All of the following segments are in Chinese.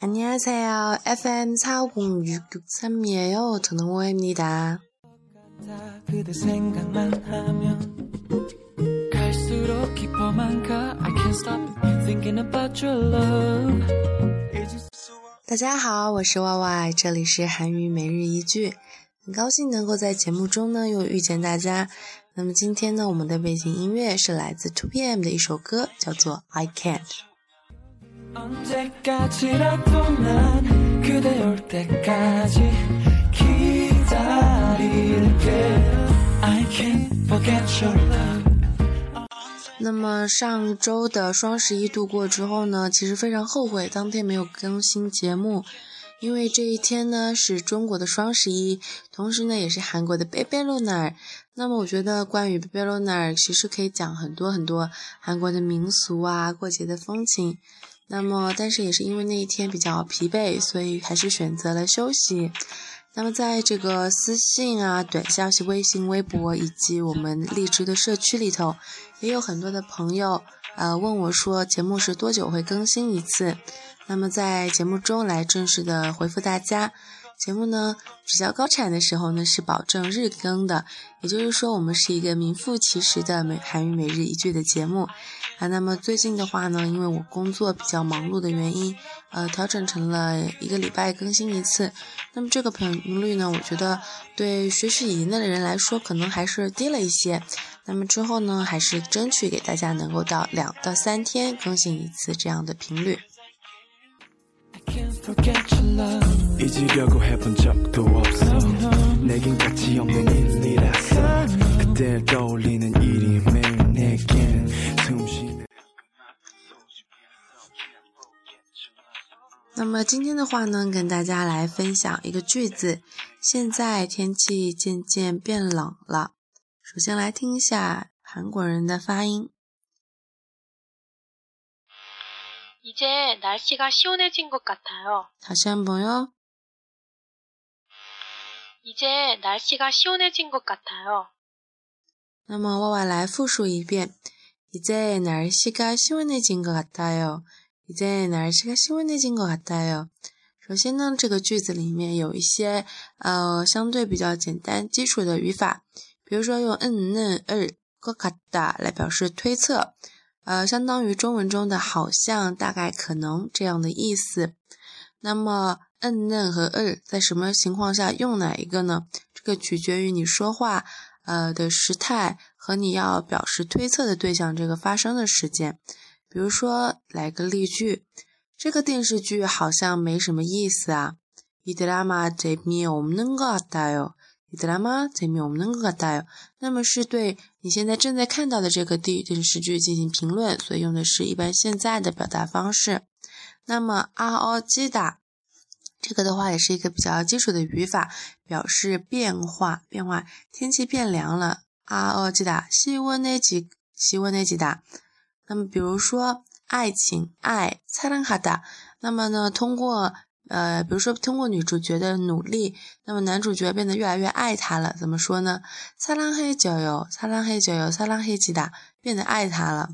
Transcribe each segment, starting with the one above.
안녕하세요. FM 450663이에요. 저는 오해입니다. 그대 생각만 하면 갈수록 깊어만 가 I can't stop thinking about your love 大家好，我是 Y Y，这里是韩语每日一句，很高兴能够在节目中呢又遇见大家。那么今天呢，我们的背景音乐是来自 Two PM 的一首歌，叫做《I Can't》。 那么上周的双十一度过之后呢，其实非常后悔当天没有更新节目，因为这一天呢是中国的双十一，同时呢也是韩国的贝贝罗纳尔。那么我觉得关于贝贝罗纳尔，其实可以讲很多很多韩国的民俗啊，过节的风情。那么，但是也是因为那一天比较疲惫，所以还是选择了休息。那么，在这个私信啊、短消息、微信、微博以及我们荔枝的社区里头，也有很多的朋友呃问我说，节目是多久会更新一次？那么在节目中来正式的回复大家。节目呢比较高产的时候呢是保证日更的，也就是说我们是一个名副其实的每韩语每日一句的节目啊。那么最近的话呢，因为我工作比较忙碌的原因，呃，调整成了一个礼拜更新一次。那么这个频率呢，我觉得对学习语言的人来说可能还是低了一些。那么之后呢，还是争取给大家能够到两到三天更新一次这样的频率。那么今天的话呢，跟大家来分享一个句子。现在天气渐渐变冷了。首先来听一下韩国人的发音。 이제 날씨가 시원해진 것 같아요. 다시 한번요. 이제 날씨가 시원해진 것 같아요. 那么我来复述一遍. 이제 날씨가 시원해진 것 같아요. 이제 날씨가 시원해진 것 같아요. 首先呢，这个句子里面有一些呃相对比较简单基础的语法，比如说用嗯、嫩、儿、것 같다来表示推测。呃，相当于中文中的好像、大概、可能这样的意思。那么，嗯、嫩和二在什么情况下用哪一个呢？这个取决于你说话呃的时态和你要表示推测的对象这个发生的时间。 比如说，来个例句：这个电视剧好像没什么意思啊。이드라마재미없는것같아 요。 이드라마재미없는것같아 요。 那么是对。你现在正在看到的这个电电视剧进行评论，所以用的是一般现在的表达方式。那么阿奥基达这个的话也是一个比较基础的语法，表示变化变化。天气变凉了，阿奥基达西温内几西温内几达。 那么比如说爱情爱擦랑哈达，那么呢通过。呃，比如说通过女主角的努力，那么男主角变得越来越爱她了。怎么说呢？撒浪嘿就有，撒浪嘿就有，撒浪嘿吉达变得爱她了。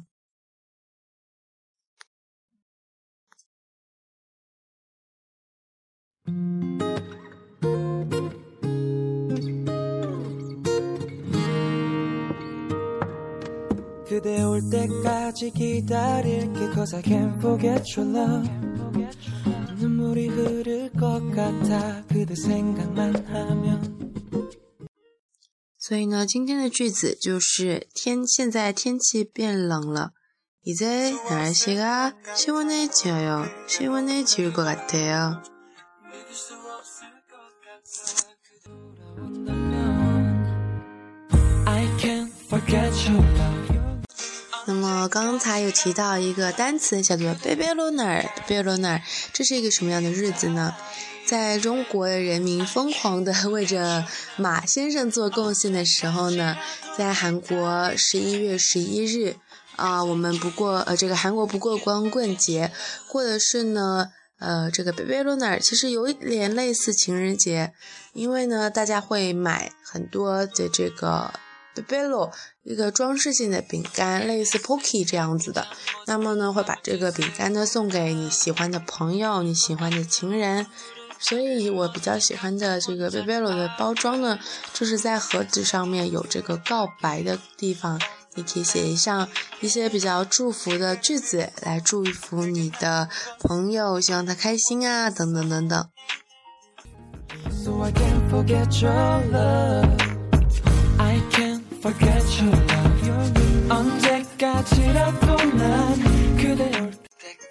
所以呢，今天的句子就是天现在天气变冷了。이제날씨가시원해져요시원해질것같아 요。 那么刚才有提到一个单词叫做 “baby lunar”，baby lunar，这是一个什么样的日子呢？在中国人民疯狂的 为着马先生做贡献的时候呢，在韩国十一月十一日啊，我们不过呃这个韩国不过光棍节，过的是呢呃这个 baby lunar，其实有一点类似情人节，因为呢大家会买很多的这个。Bebelo 一个装饰性的饼干，类似 Pocky 这样子的。那么呢，会把这个饼干呢送给你喜欢的朋友、你喜欢的情人。所以我比较喜欢的这个 Bebelo 的包装呢，就是在盒子上面有这个告白的地方，你可以写一上一些比较祝福的句子来祝福你的朋友，希望他开心啊，等等等等。so I can forget your love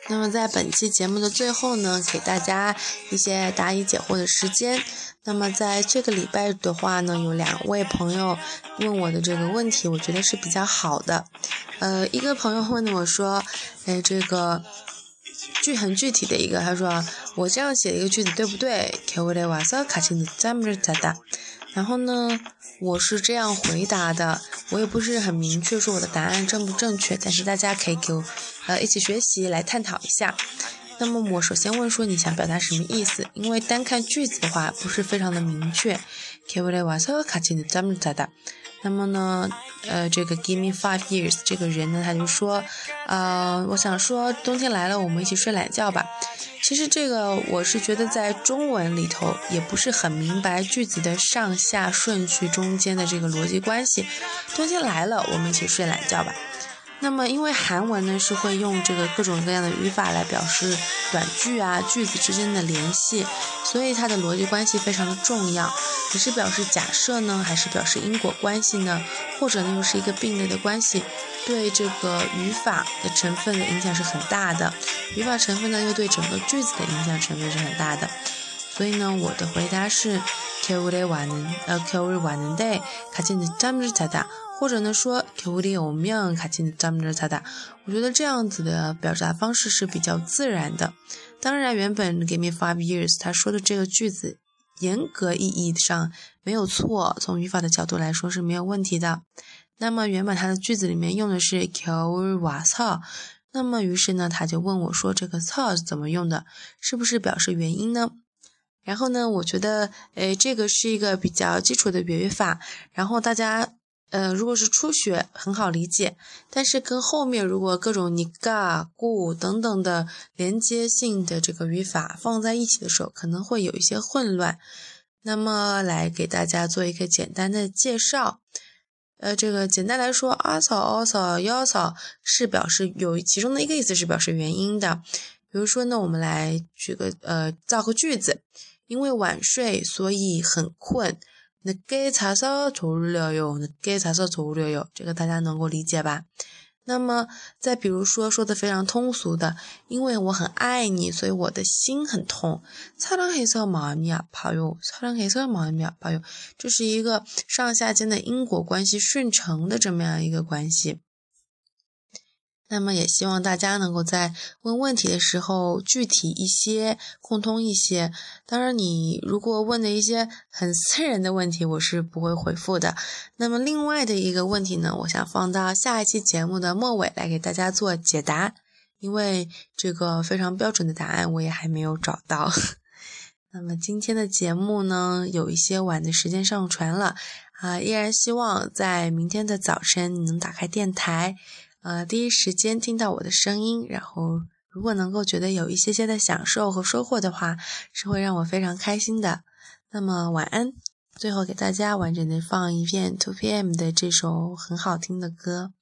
那么在本期节目的最后呢，给大家一些答疑解惑的时间。那么在这个礼拜的话呢，有两位朋友问我的这个问题，我觉得是比较好的。呃，一个朋友问的我说：“哎，这个句很具体的一个，他说我这样写一个句子对不对？”然后呢，我是这样回答的，我也不是很明确说我的答案正不正确，但是大家可以给我呃一起学习来探讨一下。那么我首先问说你想表达什么意思？因为单看句子的话不是非常的明确。那么呢，呃，这个 Give me five years 这个人呢，他就说，呃，我想说冬天来了，我们一起睡懒觉吧。其实这个我是觉得在中文里头也不是很明白句子的上下顺序中间的这个逻辑关系。冬天来了，我们一起睡懒觉吧。那么因为韩文呢是会用这个各种各样的语法来表示短句啊句子之间的联系，所以它的逻辑关系非常的重要。你是表示假设呢，还是表示因果关系呢？或者呢又是一个并列的关系？对这个语法的成分的影响是很大的，语法成分呢又对整个句子的影响成分是很大的，所以呢我的回答是 k u r 완 는， 呃 k u r 완는데같이늦잠을 자， 或者呢说 k u r 오면같이늦잠을 자， 我觉得这样子的表达方式是比较自然的。当然原本 Give me five years，他说的这个句子严格意义上没有错，从语法的角度来说是没有问题的。那么原本他的句子里面用的是겨울瓦操，那么于是呢他就问我说这个操是怎么用的，是不是表示原因呢？ 然后呢我觉得诶这个是一个比较基础的语法，然后大家呃如果是初学很好理解，但是跟后面如果各种你嘎고等等的连接性的这个语法放在一起的时候，可能会有一些混乱。那么来给大家做一个简单的介绍。呃，这个简单来说，阿草、阿草、幺草是表示有其中的一个意思是表示原因的。比如说呢，我们来举个呃造个句子，因为晚睡所以很困。那给查少做了哟，那给查少做了哟，这个大家能够理解吧？那么，再比如说，说的非常通俗的，因为我很爱你，所以我的心很痛。擦亮黑色毛米啊，朋友，擦亮黑色毛米啊，朋友，这是一个上下间的因果关系顺承的这么样一个关系。那么也希望大家能够在问问题的时候具体一些、共通一些。当然，你如果问的一些很私人的问题，我是不会回复的。那么另外的一个问题呢，我想放到下一期节目的末尾来给大家做解答，因为这个非常标准的答案我也还没有找到。那么今天的节目呢，有一些晚的时间上传了啊，依然希望在明天的早晨你能打开电台。呃，第一时间听到我的声音，然后如果能够觉得有一些些的享受和收获的话，是会让我非常开心的。那么晚安，最后给大家完整的放一遍 Two PM 的这首很好听的歌。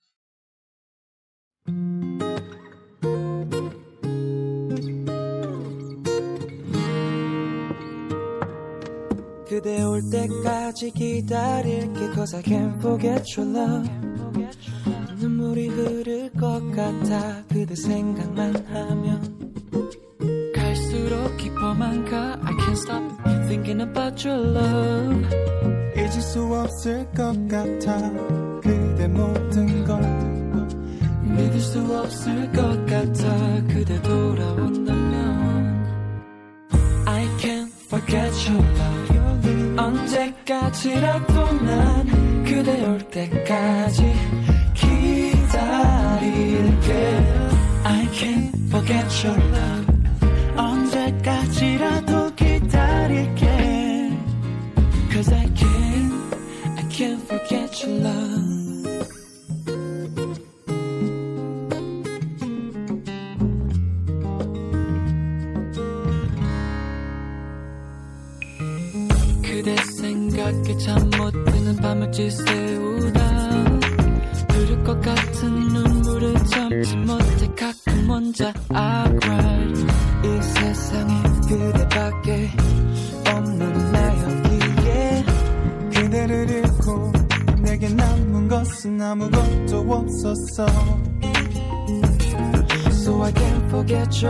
눈물이 흐를 것 같아 그대 생각만 하면 갈수록 깊어만 가. I can't stop thinking about your love. 잊을 수 없을 것 같아 그대 모든 걸. 믿을 수 없을 것 같아 그대 돌아온다면. I can't forget your love. 언제까지라도 난 그대 올 때까지 can't forget your love 언제까지라도 기다릴게 Cause I can't, I can't forget your love. 그대 생각에 잠 못 드는 밤을 지새우다 흐를 것 같은 눈물을 참지 못 세상에 그대밖에 없는 나 여기에 그대를 잃고 내게 남은 것은 아무것도 없었어. So I can't forget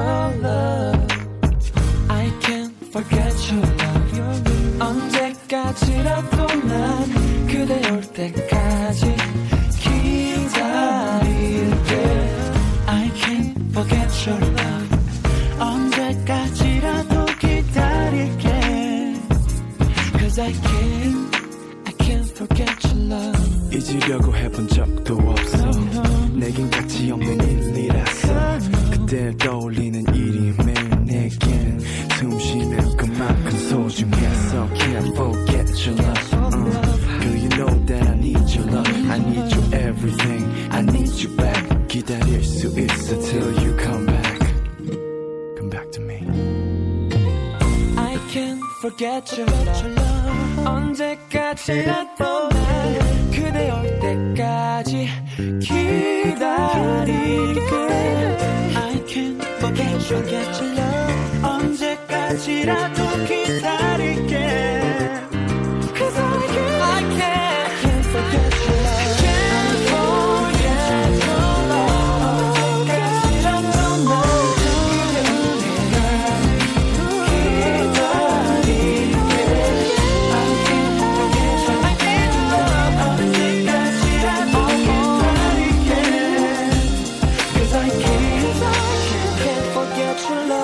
I can't forget your love. 언제까지라도 난 그대 올 때까지 forget your love 언제까지라도 기다릴게 Cause I can't I can't forget your love 잊으려고 해본 적도 없어 내겐 가치 없는 일이라서 그때 떠올리는 일이 매일 내겐 숨 쉬는 것만큼 소중해서 Can't forget your love uh, Girl you know that I need your love I need your everything I need you back forget your love 언제까지라도 your love.